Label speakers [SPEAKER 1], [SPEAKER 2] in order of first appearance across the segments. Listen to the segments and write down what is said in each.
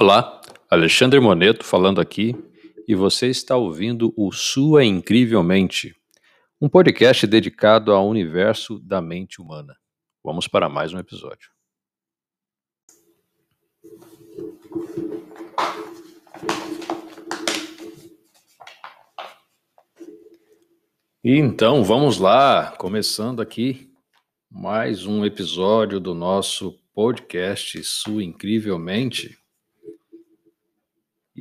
[SPEAKER 1] Olá, Alexandre Moneto falando aqui e você está ouvindo o Sua Incrivelmente, um podcast dedicado ao universo da mente humana. Vamos para mais um episódio. Então, vamos lá, começando aqui mais um episódio do nosso podcast Sua Incrivelmente.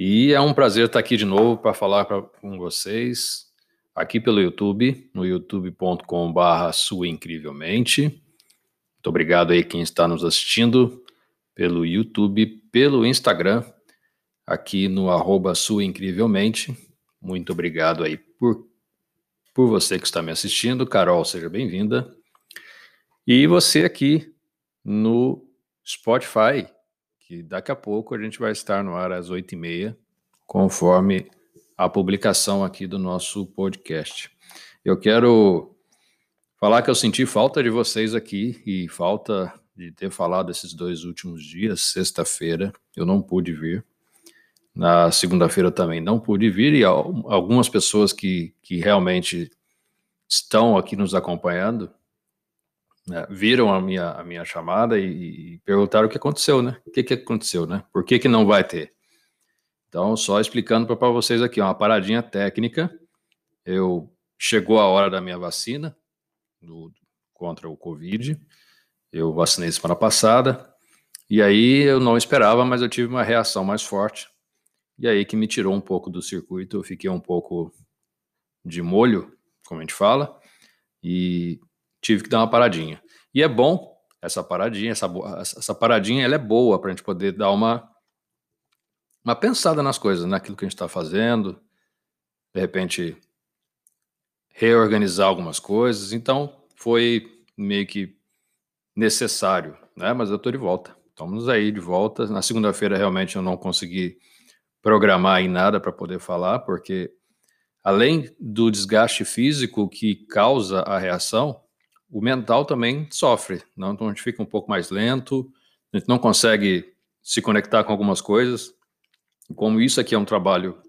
[SPEAKER 1] E é um prazer estar aqui de novo para falar pra, com vocês aqui pelo YouTube, no youtube.com/barra Sua Incrivelmente. Muito obrigado aí quem está nos assistindo pelo YouTube, pelo Instagram, aqui no arroba Sua Incrivelmente. Muito obrigado aí por por você que está me assistindo. Carol, seja bem-vinda. E você aqui no Spotify, que daqui a pouco a gente vai estar no ar às oito e meia, conforme a publicação aqui do nosso podcast. Eu quero falar que eu senti falta de vocês aqui e falta de ter falado esses dois últimos dias. Sexta-feira eu não pude vir. Na segunda-feira também não pude vir, e algumas pessoas que, que realmente estão aqui nos acompanhando né, viram a minha, a minha chamada e, e, perguntaram o que aconteceu, né? O que, que aconteceu, né? Por que, que não vai ter? Então, só explicando para vocês aqui, uma paradinha técnica. Eu chegou a hora da minha vacina do, contra o Covid. Eu vacinei semana passada. E aí eu não esperava, mas eu tive uma reação mais forte e aí que me tirou um pouco do circuito, eu fiquei um pouco de molho, como a gente fala, e tive que dar uma paradinha. E é bom essa paradinha, essa, essa paradinha, ela é boa para a gente poder dar uma, uma pensada nas coisas, naquilo que a gente está fazendo, de repente reorganizar algumas coisas. Então foi meio que necessário, né? Mas eu estou de volta. Estamos aí de volta. Na segunda-feira realmente eu não consegui programar em nada para poder falar, porque além do desgaste físico que causa a reação, o mental também sofre. Não? Então a gente fica um pouco mais lento, a gente não consegue se conectar com algumas coisas. Como isso aqui é um trabalho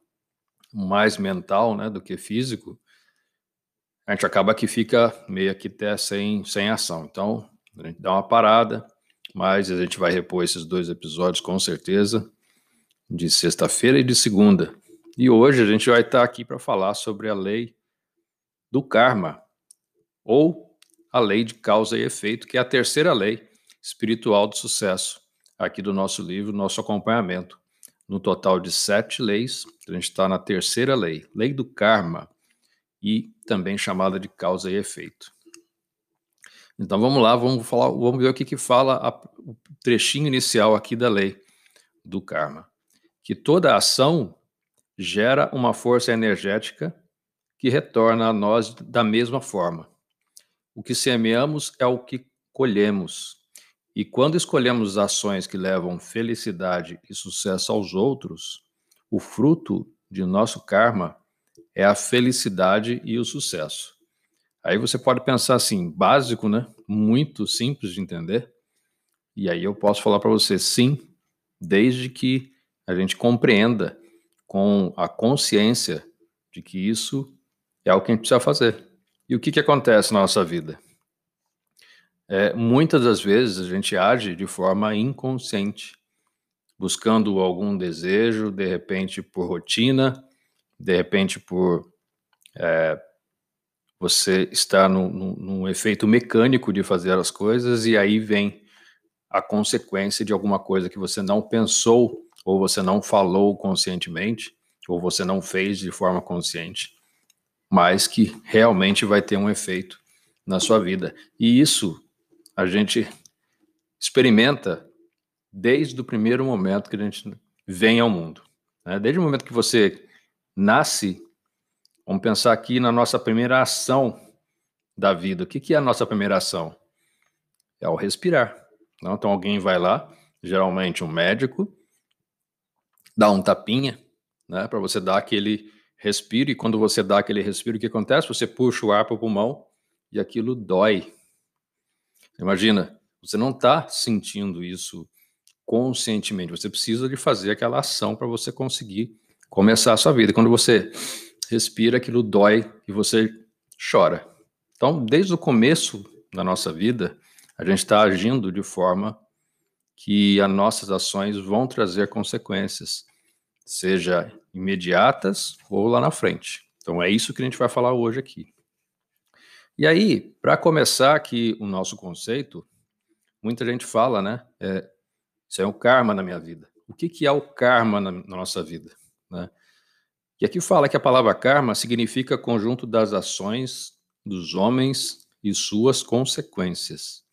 [SPEAKER 1] mais mental né, do que físico, a gente acaba que fica meio que até sem, sem ação. Então, a gente dá uma parada, mas a gente vai repor esses dois episódios com certeza de sexta-feira e de segunda. E hoje a gente vai estar aqui para falar sobre a lei do karma, ou a lei de causa e efeito, que é a terceira lei espiritual do sucesso, aqui do nosso livro, nosso acompanhamento. No total de sete leis, a gente está na terceira lei, lei do karma, e também chamada de causa e efeito. Então vamos lá, vamos falar, vamos ver o que, que fala a, o trechinho inicial aqui da lei do karma que toda ação gera uma força energética que retorna a nós da mesma forma. O que semeamos é o que colhemos. E quando escolhemos ações que levam felicidade e sucesso aos outros, o fruto de nosso karma é a felicidade e o sucesso. Aí você pode pensar assim, básico, né? Muito simples de entender. E aí eu posso falar para você, sim, desde que a gente compreenda com a consciência de que isso é o que a gente precisa fazer. E o que, que acontece na nossa vida? É, muitas das vezes a gente age de forma inconsciente, buscando algum desejo, de repente por rotina, de repente por é, você estar no, no, num efeito mecânico de fazer as coisas, e aí vem a consequência de alguma coisa que você não pensou ou você não falou conscientemente, ou você não fez de forma consciente, mas que realmente vai ter um efeito na sua vida. E isso a gente experimenta desde o primeiro momento que a gente vem ao mundo. Né? Desde o momento que você nasce, vamos pensar aqui na nossa primeira ação da vida. O que, que é a nossa primeira ação? É o respirar. Não? Então alguém vai lá, geralmente um médico, dá um tapinha, né, para você dar aquele respiro, e quando você dá aquele respiro, o que acontece? Você puxa o ar para o pulmão e aquilo dói. Imagina, você não está sentindo isso conscientemente. Você precisa de fazer aquela ação para você conseguir começar a sua vida. Quando você respira, aquilo dói e você chora. Então, desde o começo da nossa vida, a gente está agindo de forma que as nossas ações vão trazer consequências, seja imediatas ou lá na frente. Então, é isso que a gente vai falar hoje aqui. E aí, para começar aqui o nosso conceito, muita gente fala, né? É, isso é o karma na minha vida. O que, que é o karma na, na nossa vida? Né? E aqui fala que a palavra karma significa conjunto das ações dos homens e suas consequências.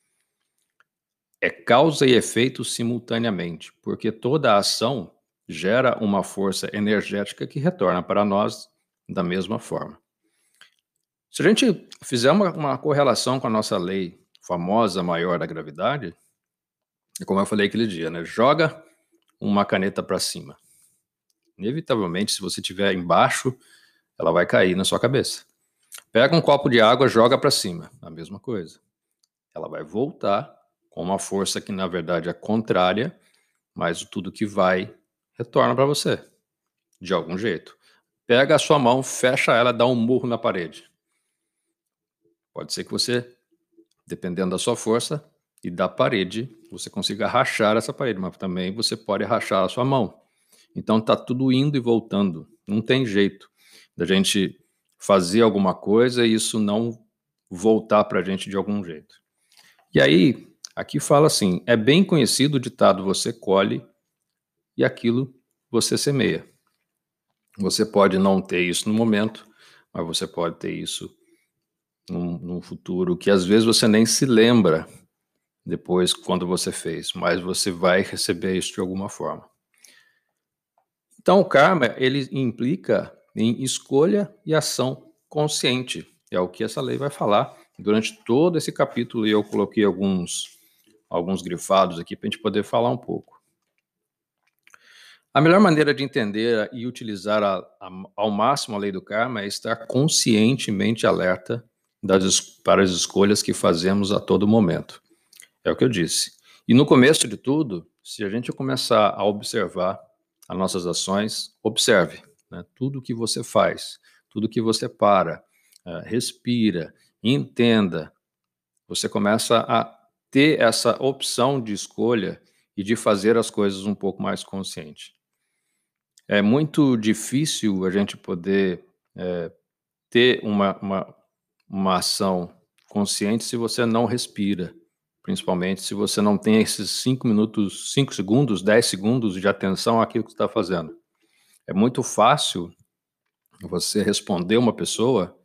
[SPEAKER 1] É causa e efeito simultaneamente, porque toda ação gera uma força energética que retorna para nós da mesma forma. Se a gente fizer uma, uma correlação com a nossa lei famosa maior da gravidade, é como eu falei aquele dia, né? Joga uma caneta para cima. Inevitavelmente, se você estiver embaixo, ela vai cair na sua cabeça. Pega um copo de água, joga para cima. A mesma coisa. Ela vai voltar com uma força que, na verdade, é contrária, mas tudo que vai retorna para você, de algum jeito. Pega a sua mão, fecha ela, dá um murro na parede. Pode ser que você, dependendo da sua força e da parede, você consiga rachar essa parede, mas também você pode rachar a sua mão. Então tá tudo indo e voltando. Não tem jeito da gente fazer alguma coisa e isso não voltar para a gente de algum jeito. E aí, aqui fala assim: é bem conhecido o ditado você colhe e aquilo você semeia. Você pode não ter isso no momento, mas você pode ter isso num, num futuro que às vezes você nem se lembra depois quando você fez, mas você vai receber isso de alguma forma. Então, o karma ele implica em escolha e ação consciente. É o que essa lei vai falar durante todo esse capítulo e eu coloquei alguns alguns grifados aqui para a gente poder falar um pouco. A melhor maneira de entender e utilizar a, a, ao máximo a lei do karma é estar conscientemente alerta das, para as escolhas que fazemos a todo momento. É o que eu disse. E no começo de tudo, se a gente começar a observar as nossas ações, observe né, tudo que você faz, tudo que você para, uh, respira, entenda. Você começa a ter essa opção de escolha e de fazer as coisas um pouco mais consciente. É muito difícil a gente poder é, ter uma, uma, uma ação consciente se você não respira, principalmente se você não tem esses cinco minutos, cinco segundos, dez segundos de atenção àquilo que está fazendo. É muito fácil você responder uma pessoa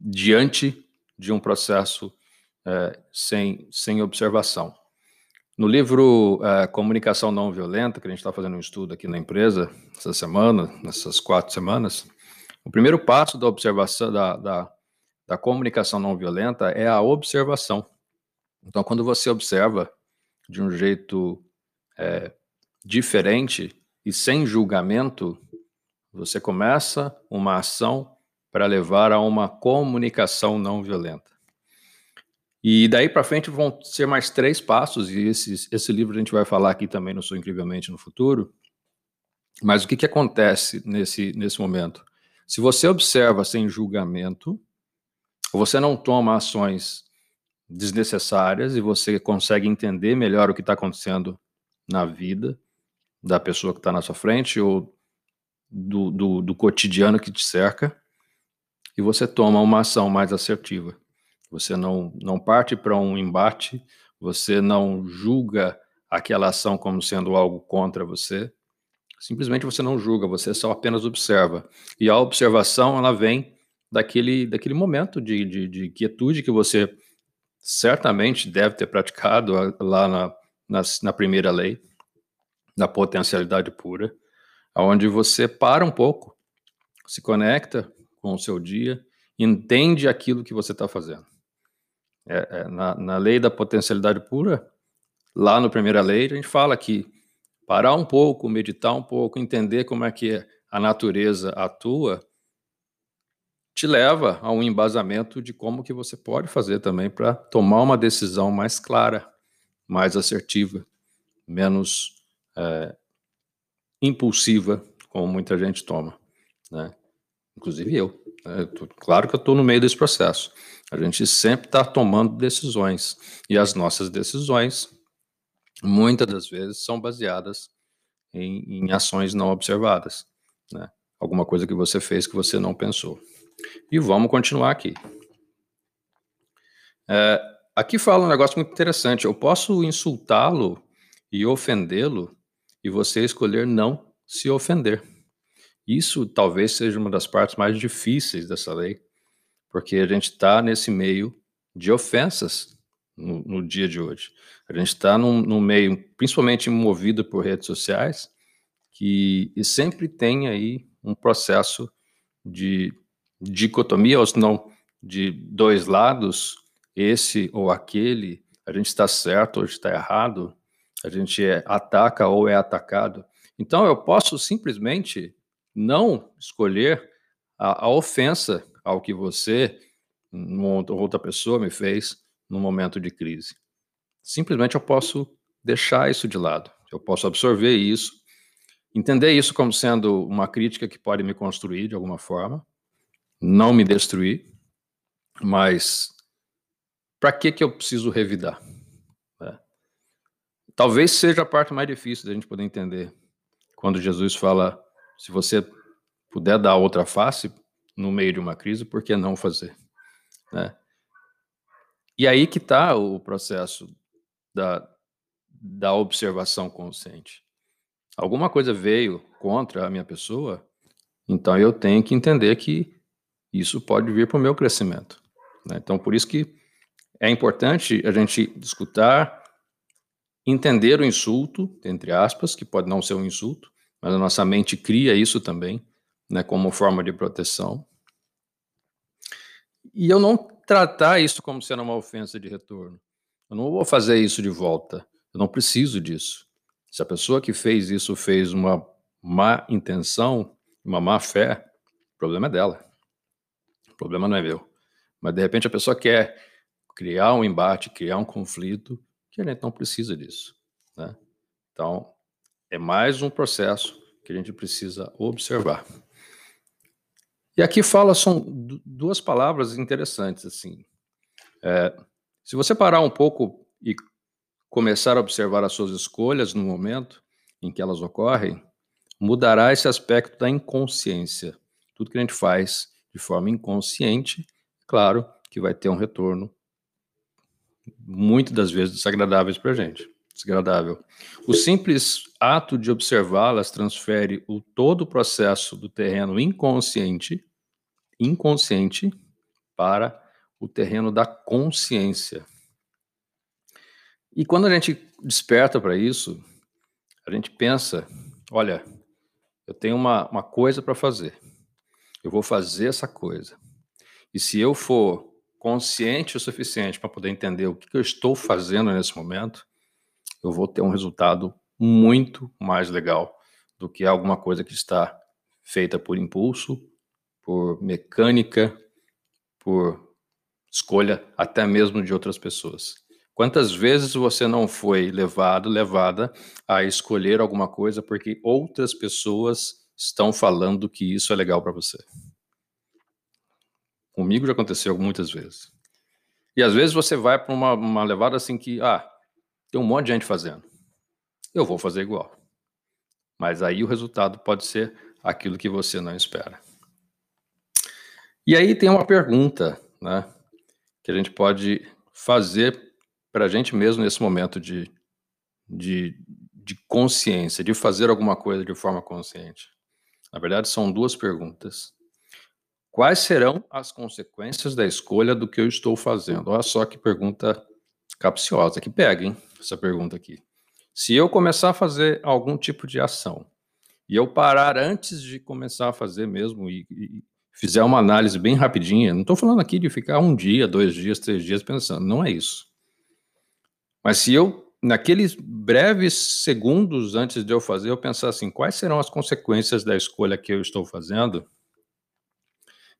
[SPEAKER 1] diante de um processo é, sem, sem observação. No livro uh, Comunicação Não Violenta, que a gente está fazendo um estudo aqui na empresa essa semana, nessas quatro semanas, o primeiro passo da observação da, da, da comunicação não violenta é a observação. Então, quando você observa de um jeito é, diferente e sem julgamento, você começa uma ação para levar a uma comunicação não violenta. E daí para frente vão ser mais três passos, e esse, esse livro a gente vai falar aqui também no Sou Incrivelmente no futuro. Mas o que, que acontece nesse, nesse momento? Se você observa sem julgamento, você não toma ações desnecessárias e você consegue entender melhor o que está acontecendo na vida da pessoa que está na sua frente ou do, do, do cotidiano que te cerca, e você toma uma ação mais assertiva. Você não, não parte para um embate, você não julga aquela ação como sendo algo contra você. Simplesmente você não julga, você só apenas observa. E a observação, ela vem daquele, daquele momento de, de, de quietude que você certamente deve ter praticado lá na, na, na primeira lei, na potencialidade pura, onde você para um pouco, se conecta com o seu dia, entende aquilo que você está fazendo. É, é, na, na lei da potencialidade pura, lá no primeira lei, a gente fala que parar um pouco, meditar um pouco, entender como é que a natureza atua, te leva a um embasamento de como que você pode fazer também para tomar uma decisão mais clara, mais assertiva, menos é, impulsiva, como muita gente toma, né? Inclusive eu. Tô, claro que eu estou no meio desse processo. A gente sempre está tomando decisões e as nossas decisões, muitas das vezes, são baseadas em, em ações não observadas, né? Alguma coisa que você fez que você não pensou. E vamos continuar aqui. É, aqui fala um negócio muito interessante. Eu posso insultá-lo e ofendê-lo e você escolher não se ofender. Isso talvez seja uma das partes mais difíceis dessa lei, porque a gente está nesse meio de ofensas no, no, dia de hoje. A gente está num, num, meio, principalmente movido por redes sociais, que e sempre tem aí um processo de dicotomia, ou se não de dois lados, esse ou aquele, a gente está certo ou está errado, a gente é, ataca ou é atacado. Então eu posso simplesmente não escolher a, a ofensa ao que você, ou outra pessoa me fez no momento de crise. Simplesmente eu posso deixar isso de lado. Eu posso absorver isso, entender isso como sendo uma crítica que pode me construir de alguma forma, não me destruir, mas para que que eu preciso revidar? É. Talvez seja a parte mais difícil da gente poder entender quando Jesus fala se você puder dar outra face no meio de uma crise, por que não fazer? Né? E aí que está o processo da, da observação consciente. Alguma coisa veio contra a minha pessoa, então eu tenho que entender que isso pode vir para o meu crescimento. Né? Então, por isso que é importante a gente escutar, entender o insulto, entre aspas, que pode não ser um insulto, mas a nossa mente cria isso também, né, como forma de proteção. E eu não tratar isso como sendo uma ofensa de retorno. Eu não vou fazer isso de volta. Eu não preciso disso. Se a pessoa que fez isso fez uma má intenção, uma má fé, o problema é dela. O problema não é meu. Mas de repente a pessoa quer criar um embate, criar um conflito, que a gente não precisa disso. Né? Então, é mais um processo que a gente precisa observar. E aqui fala são duas palavras interessantes assim. É, se você parar um pouco e começar a observar as suas escolhas no momento em que elas ocorrem, mudará esse aspecto da inconsciência. Tudo que a gente faz de forma inconsciente, claro que vai ter um retorno muitas das vezes desagradáveis para a gente desagradável. O simples ato de observá-las transfere o todo o processo do terreno inconsciente, inconsciente para o terreno da consciência. E quando a gente desperta para isso, a gente pensa: olha, eu tenho uma, uma coisa para fazer, eu vou fazer essa coisa. E se eu for consciente o suficiente para poder entender o que, eu estou fazendo nesse momento, eu vou ter um resultado muito mais legal do que alguma coisa que está feita por impulso, por mecânica, por escolha até mesmo de outras pessoas. Quantas vezes você não foi levado, levada a escolher alguma coisa porque outras pessoas estão falando que isso é legal para você? Comigo já aconteceu muitas vezes. E às vezes você vai para uma, uma levada assim que, ah, tem um monte de gente fazendo. Eu vou fazer igual. Mas aí o resultado pode ser aquilo que você não espera. E aí tem uma pergunta, né, que a gente pode fazer para a gente mesmo nesse momento de, de, de consciência, de fazer alguma coisa de forma consciente. Na verdade, são duas perguntas. Quais serão as consequências da escolha do que eu estou fazendo? Olha só que pergunta capciosa, que pega, hein? essa pergunta aqui. Se eu começar a fazer algum tipo de ação e eu parar antes de começar a fazer mesmo e, e fizer uma análise bem rapidinha, não estou falando aqui de ficar um dia, dois dias, três dias pensando, não é isso. Mas se eu, naqueles breves segundos antes de eu fazer, eu pensar assim, quais serão as consequências da escolha que eu estou fazendo?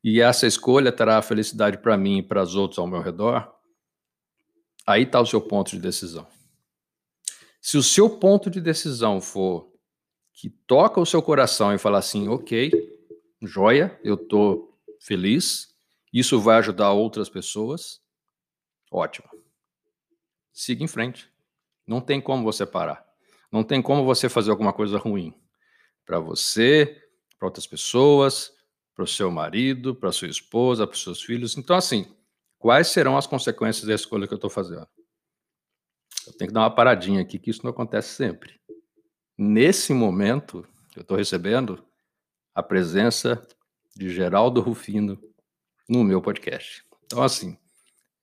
[SPEAKER 1] E essa escolha terá felicidade para mim e para os outros ao meu redor? Aí está o seu ponto de decisão. Se o seu ponto de decisão for que toca o seu coração e fala assim, ok, joia, eu estou feliz, isso vai ajudar outras pessoas, ótimo. Siga em frente. Não tem como você parar. Não tem como você fazer alguma coisa ruim para você, para outras pessoas, para o seu marido, para sua esposa, para os seus filhos. Então, assim, quais serão as consequências da escolha que eu estou fazendo? Eu tenho que dar uma paradinha aqui, que isso não acontece sempre. Nesse momento, eu estou recebendo a presença de Geraldo Rufino no meu podcast. Então, assim,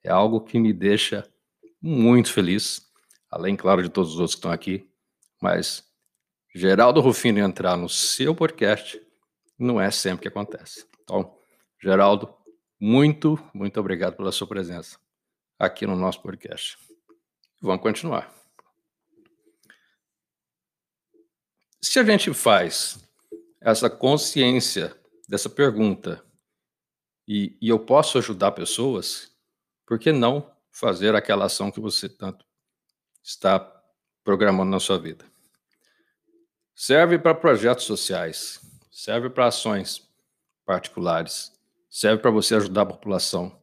[SPEAKER 1] é algo que me deixa muito feliz, além, claro, de todos os outros que estão aqui, mas Geraldo Rufino entrar no seu podcast não é sempre que acontece. Então, Geraldo, muito, muito obrigado pela sua presença aqui no nosso podcast. Vamos continuar. Se a gente faz essa consciência dessa pergunta e, e, eu posso ajudar pessoas, por que não fazer aquela ação que você tanto está programando na sua vida? Serve para projetos sociais, serve para ações particulares, serve para você ajudar a população.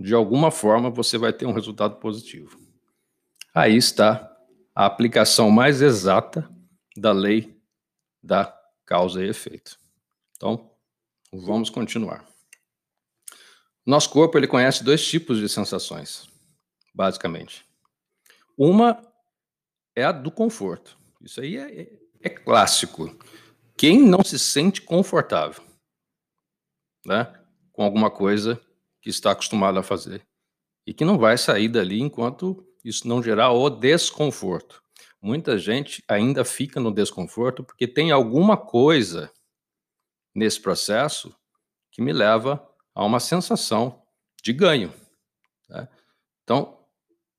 [SPEAKER 1] De alguma forma você vai ter um resultado positivo. Aí está a aplicação mais exata da lei da causa e efeito. Então, vamos continuar. Nosso corpo ele conhece dois tipos de sensações, basicamente. Uma é a do conforto. Isso aí é, é, é clássico. Quem não se sente confortável, né, com alguma coisa que está acostumado a fazer e que não vai sair dali enquanto isso não gerar o desconforto. Muita gente ainda fica no desconforto porque tem alguma coisa nesse processo que me leva a uma sensação de ganho. Né? Então,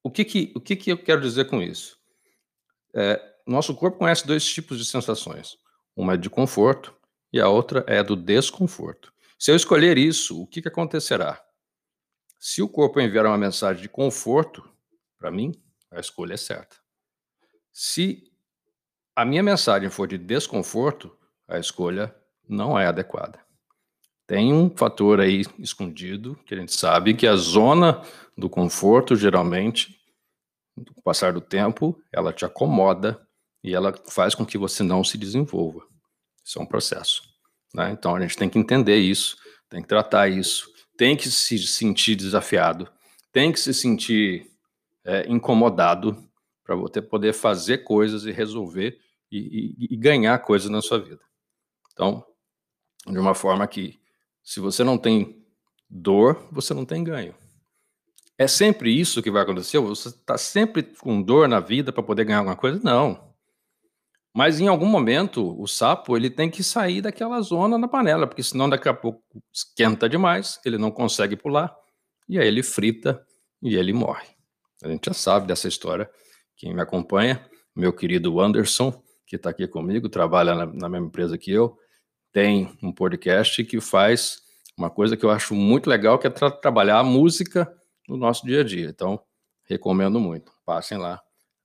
[SPEAKER 1] o que, que, o que, que eu quero dizer com isso? É, nosso corpo conhece dois tipos de sensações. Uma é de conforto e a outra é do desconforto. Se eu escolher isso, o que, que acontecerá? Se o corpo enviar uma mensagem de conforto para mim, a escolha é certa. Se a minha mensagem for de desconforto, a escolha não é adequada. Tem um fator aí escondido que a gente sabe que a zona do conforto, geralmente, com o passar do tempo, ela te acomoda e ela faz com que você não se desenvolva. Isso é um processo. Né? Então a gente tem que entender isso, tem que tratar isso, tem que se sentir desafiado, tem que se sentir é, incomodado para você poder fazer coisas e resolver e, e, e ganhar coisas na sua vida. Então, de uma forma que se você não tem dor, você não tem ganho. É sempre isso que vai acontecer? Você está sempre com dor na vida para poder ganhar alguma coisa? Não. Mas em algum momento o sapo ele tem que sair daquela zona na panela, porque senão daqui a pouco esquenta demais, ele não consegue pular e aí ele frita e ele morre. A gente já sabe dessa história. Quem me acompanha, meu querido Anderson, que está aqui comigo, trabalha na, na mesma empresa que eu, tem um podcast que faz uma coisa que eu acho muito legal, que é tra trabalhar a música no nosso dia a dia. Então, recomendo muito. Passem lá.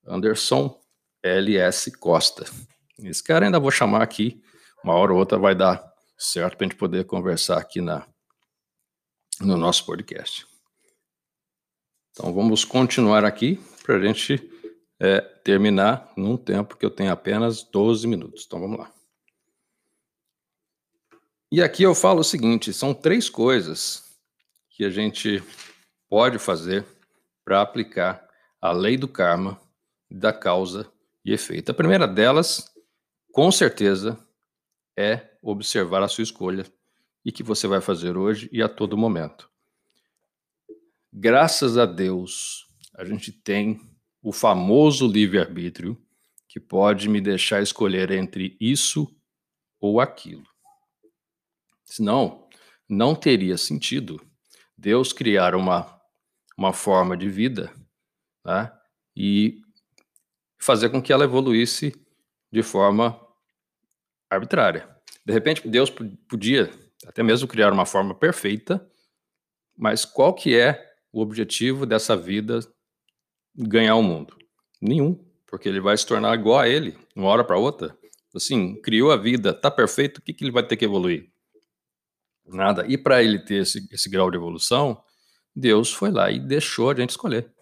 [SPEAKER 1] Anderson LS Costa. Esse cara ainda vou chamar aqui, uma hora ou outra vai dar certo para a gente poder conversar aqui na, no nosso podcast. Então vamos continuar aqui para a gente é, terminar num tempo que eu tenho apenas 12 minutos. Então vamos lá. E aqui eu falo o seguinte: são três coisas que a gente pode fazer para aplicar a lei do karma, da causa e efeito. A primeira delas, com certeza, é observar a sua escolha e que você vai fazer hoje e a todo momento. Graças a Deus, a gente tem o famoso livre-arbítrio que pode me deixar escolher entre isso ou aquilo. Senão, não teria sentido Deus criar uma, uma forma de vida né, e fazer com que ela evoluísse de forma arbitrária. De repente, Deus podia até mesmo criar uma forma perfeita, mas qual que é o objetivo dessa vida ganhar o mundo? Nenhum, porque ele vai se tornar igual a ele, uma hora para outra. Assim, criou a vida, tá perfeito, o que, que ele vai ter que evoluir? Nada. E para ele ter esse, esse grau de evolução, Deus foi lá e deixou a gente escolher.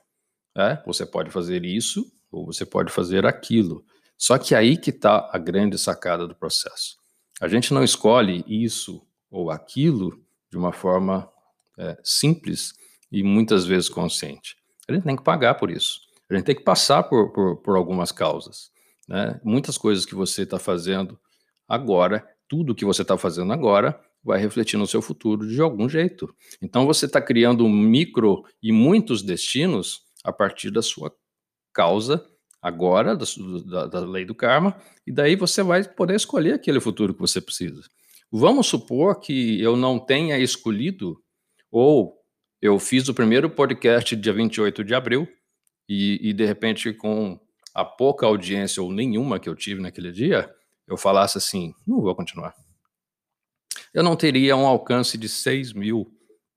[SPEAKER 1] É, você pode fazer isso ou você pode fazer aquilo. Só que aí que está a grande sacada do processo. A gente não escolhe isso ou aquilo de uma forma é, simples e muitas vezes consciente. A gente tem que pagar por isso. A gente tem que passar por, por, por algumas causas. Né? Muitas coisas que você está fazendo agora, tudo que você está fazendo agora, vai refletir no seu futuro de algum jeito. Então você está criando um micro e muitos destinos a partir da sua causa agora, da, da, da, lei do karma, e daí você vai poder escolher aquele futuro que você precisa. Vamos supor que eu não tenha escolhido, ou eu fiz o primeiro podcast dia 28 de abril, e, e de repente, com a pouca audiência ou nenhuma que eu tive naquele dia, eu falasse assim: não vou continuar. Eu não teria um alcance de 6 mil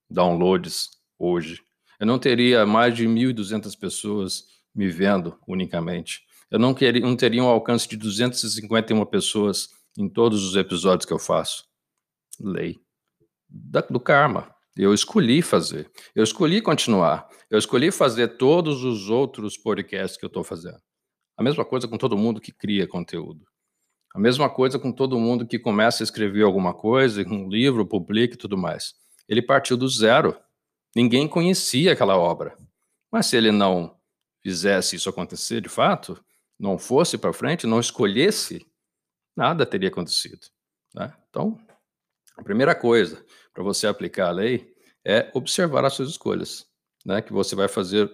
[SPEAKER 1] downloads hoje. Eu não teria mais de 1.200 pessoas me vendo unicamente. Eu não, queria, não teria um alcance de 251 pessoas em todos os episódios que eu faço. Lei da, do karma. Eu escolhi fazer. Eu escolhi continuar. Eu escolhi fazer todos os outros podcasts que eu estou fazendo. A mesma coisa com todo mundo que cria conteúdo. A mesma coisa com todo mundo que começa a escrever alguma coisa, um livro, publica e tudo mais. Ele partiu do zero. Ninguém conhecia aquela obra. Mas se ele não fizesse isso acontecer de fato, não fosse para frente, não escolhesse, nada teria acontecido. Né? Então, a primeira coisa para você aplicar a lei é observar as suas escolhas, né? que você vai fazer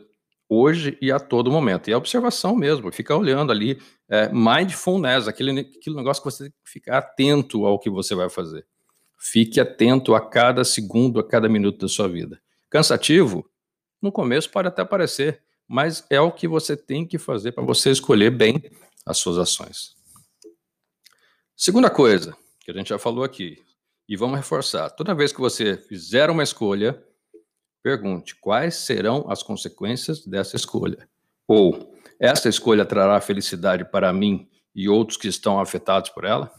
[SPEAKER 1] hoje e a todo momento. E a observação mesmo, ficar olhando ali, é, mindfulness, aquele, aquele negócio que você tem que ficar atento ao que você vai fazer. Fique atento a cada segundo, a cada minuto da sua vida. Cansativo? No começo pode até parecer, mas é o que você tem que fazer para você escolher bem as suas ações. Segunda coisa, que a gente já falou aqui, e vamos reforçar: toda vez que você fizer uma escolha, pergunte quais serão as consequências dessa escolha. Ou, essa escolha trará felicidade para mim e outros que estão afetados por ela?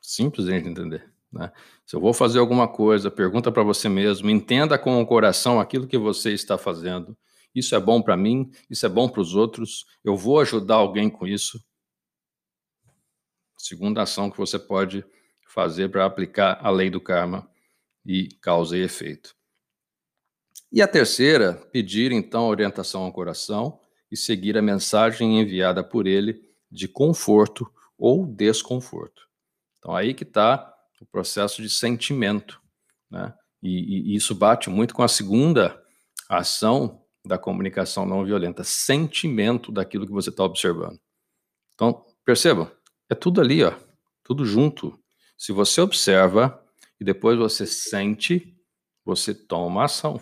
[SPEAKER 1] Simples de entender. Né? Se eu vou fazer alguma coisa, pergunta para você mesmo, entenda com o coração aquilo que você está fazendo. Isso é bom para mim, isso é bom para os outros, eu vou ajudar alguém com isso. Segunda ação que você pode fazer para aplicar a lei do karma e causa e efeito. E a terceira, pedir então orientação ao coração e seguir a mensagem enviada por ele de conforto ou desconforto. Então aí que está o processo de sentimento. Né? E, e, isso bate muito com a segunda ação da comunicação não violenta, sentimento daquilo que você está observando. Então, percebam, é tudo ali, ó, tudo junto. Se você observa e depois você sente, você toma ação.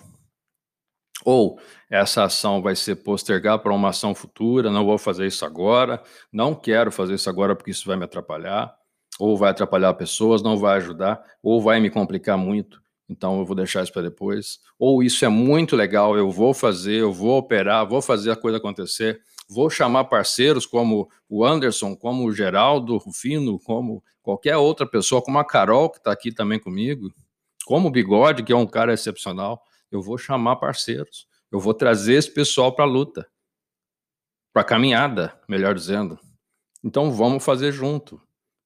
[SPEAKER 1] Ou essa ação vai ser postergar para uma ação futura, não vou fazer isso agora, não quero fazer isso agora porque isso vai me atrapalhar ou vai atrapalhar pessoas, não vai ajudar, ou vai me complicar muito, então eu vou deixar isso para depois. Ou isso é muito legal, eu vou fazer, eu vou operar, vou fazer a coisa acontecer, vou chamar parceiros como o Anderson, como o Geraldo Rufino, como qualquer outra pessoa, como a Carol, que está aqui também comigo, como o Bigode, que é um cara excepcional. Eu vou chamar parceiros, eu vou trazer esse pessoal para a luta, para a caminhada, melhor dizendo. Então vamos fazer junto.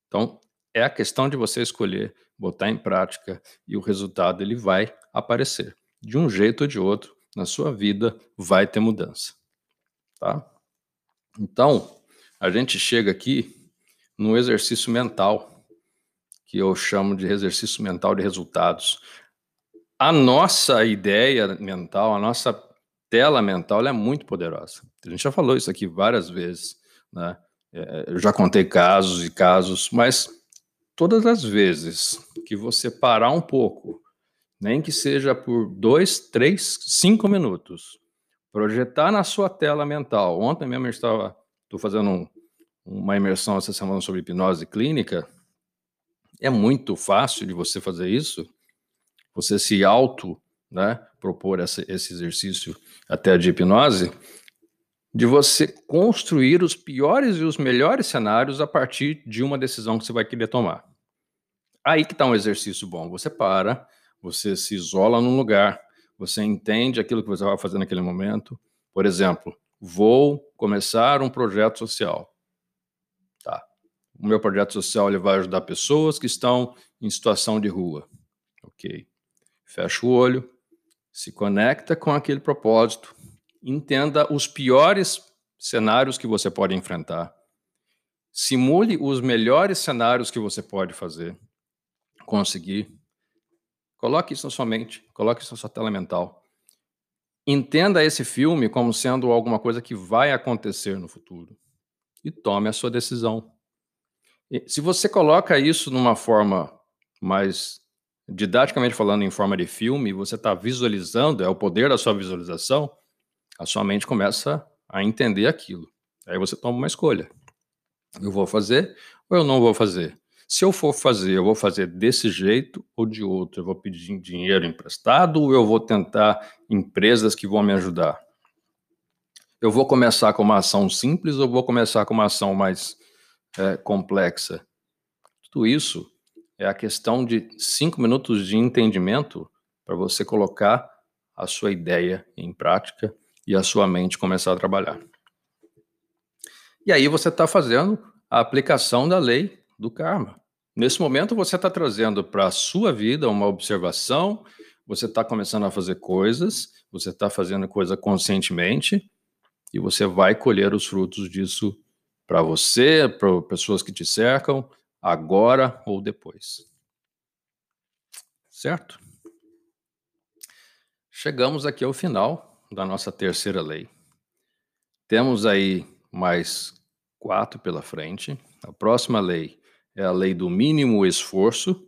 [SPEAKER 1] Então, é a questão de você escolher, botar em prática e o resultado ele vai aparecer. De um jeito ou de outro, na sua vida vai ter mudança. Tá? Então, a gente chega aqui no exercício mental, que eu chamo de exercício mental de resultados. A nossa ideia mental, a nossa tela mental é muito poderosa. A gente já falou isso aqui várias vezes, né? É, eu já contei casos e casos, mas todas as vezes que você parar um pouco, nem que seja por dois, três, cinco minutos, projetar na sua tela mental. Ontem mesmo eu estava, estou fazendo um, uma imersão essa semana sobre hipnose clínica. É muito fácil de você fazer isso. Você se auto, né, propor essa, esse exercício até de hipnose de você construir os piores e os melhores cenários a partir de uma decisão que você vai querer tomar. Aí que está um exercício bom. Você para, você se isola num lugar, você entende aquilo que você vai fazer naquele momento. Por exemplo, vou começar um projeto social. Tá. O meu projeto social ele vai ajudar pessoas que estão em situação de rua. Ok. Fecha o olho, se conecta com aquele propósito, entenda os piores cenários que você pode enfrentar, simule os melhores cenários que você pode fazer, conseguir. Coloque isso na sua mente, coloque isso na sua tela mental. Entenda esse filme como sendo alguma coisa que vai acontecer no futuro e tome a sua decisão. E se você coloca isso numa forma mais didaticamente falando, em forma de filme, você está visualizando, é o poder da sua visualização, a sua mente começa a entender aquilo. Aí você toma uma escolha. Eu vou fazer ou eu não vou fazer? Se eu for fazer, eu vou fazer desse jeito ou de outro? Eu vou pedir dinheiro emprestado ou eu vou tentar empresas que vão me ajudar? Eu vou começar com uma ação simples ou vou começar com uma ação mais é, complexa? Tudo isso é a questão de cinco minutos de entendimento para você colocar a sua ideia em prática e a sua mente começar a trabalhar. E aí você está fazendo a aplicação da lei do karma. Nesse momento você está trazendo para a sua vida uma observação, você está começando a fazer coisas, você está fazendo coisa conscientemente e você vai colher os frutos disso para você, para pessoas que te cercam, agora ou depois. Certo? Chegamos aqui ao final da nossa terceira lei. Temos aí mais quatro pela frente. A próxima lei é a lei do mínimo esforço,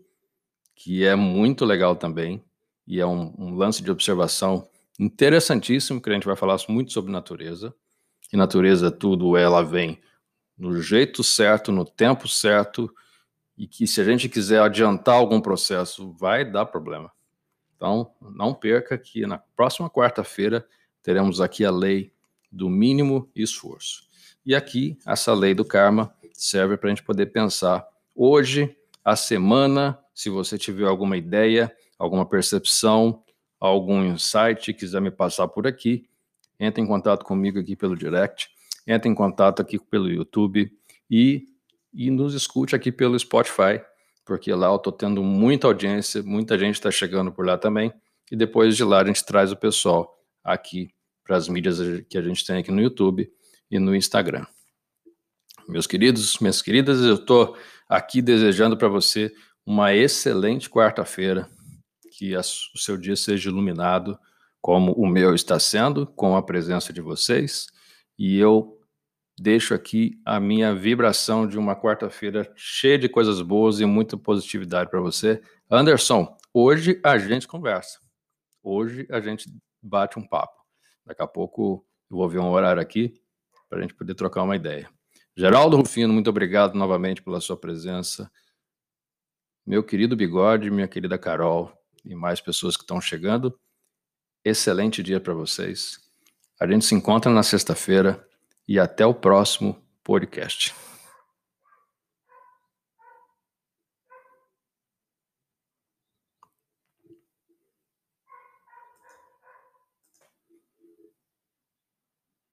[SPEAKER 1] que é muito legal também, e é um, um lance de observação interessantíssimo, que a gente vai falar muito sobre natureza. Que natureza tudo ela vem no jeito certo, no tempo certo, e que se a gente quiser adiantar algum processo, vai dar problema. Então, não perca que na próxima quarta-feira teremos aqui a lei do mínimo esforço. E aqui, essa lei do karma serve para a gente poder pensar hoje, a semana, se você tiver alguma ideia, alguma percepção, algum insight, quiser me passar por aqui, entre em contato comigo aqui pelo direct, entre em contato aqui pelo YouTube e, e nos escute aqui pelo Spotify porque lá eu estou tendo muita audiência, muita gente está chegando por lá também, e depois de lá a gente traz o pessoal aqui para as mídias que a gente tem aqui no YouTube e no Instagram. Meus queridos, minhas queridas, eu estou aqui desejando para você uma excelente quarta-feira, que o seu dia seja iluminado como o meu está sendo, com a presença de vocês, e eu deixo aqui a minha vibração de uma quarta-feira cheia de coisas boas e muita positividade para você. Anderson, hoje a gente conversa. Hoje a gente bate um papo. Daqui a pouco eu vou ver um horário aqui para a gente poder trocar uma ideia. Geraldo Rufino, muito obrigado novamente pela sua presença. Meu querido Bigode, minha querida Carol e mais pessoas que estão chegando. Excelente dia para vocês. A gente se encontra na sexta-feira e até o próximo podcast.